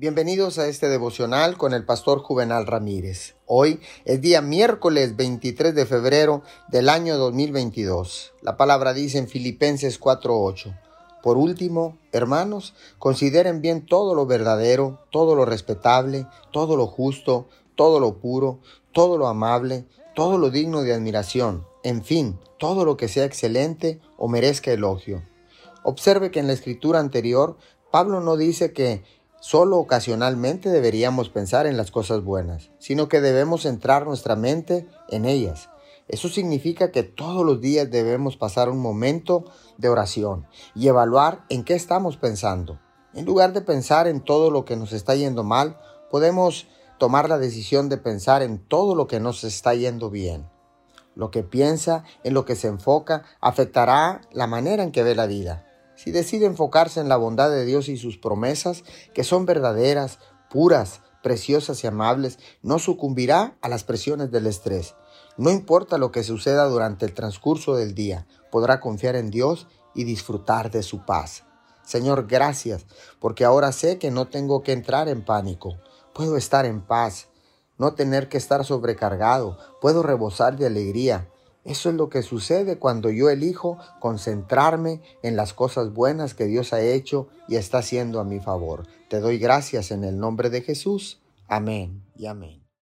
Bienvenidos a este devocional con el pastor Juvenal Ramírez. Hoy es día miércoles 23 de febrero del año 2022. La palabra dice en Filipenses 4:8. Por último, hermanos, consideren bien todo lo verdadero, todo lo respetable, todo lo justo, todo lo puro, todo lo amable, todo lo digno de admiración, en fin, todo lo que sea excelente o merezca elogio. Observe que en la escritura anterior, Pablo no dice que Solo ocasionalmente deberíamos pensar en las cosas buenas, sino que debemos centrar nuestra mente en ellas. Eso significa que todos los días debemos pasar un momento de oración y evaluar en qué estamos pensando. En lugar de pensar en todo lo que nos está yendo mal, podemos tomar la decisión de pensar en todo lo que nos está yendo bien. Lo que piensa, en lo que se enfoca, afectará la manera en que ve la vida. Si decide enfocarse en la bondad de Dios y sus promesas, que son verdaderas, puras, preciosas y amables, no sucumbirá a las presiones del estrés. No importa lo que suceda durante el transcurso del día, podrá confiar en Dios y disfrutar de su paz. Señor, gracias, porque ahora sé que no tengo que entrar en pánico. Puedo estar en paz, no tener que estar sobrecargado, puedo rebosar de alegría. Eso es lo que sucede cuando yo elijo concentrarme en las cosas buenas que Dios ha hecho y está haciendo a mi favor. Te doy gracias en el nombre de Jesús. Amén y amén.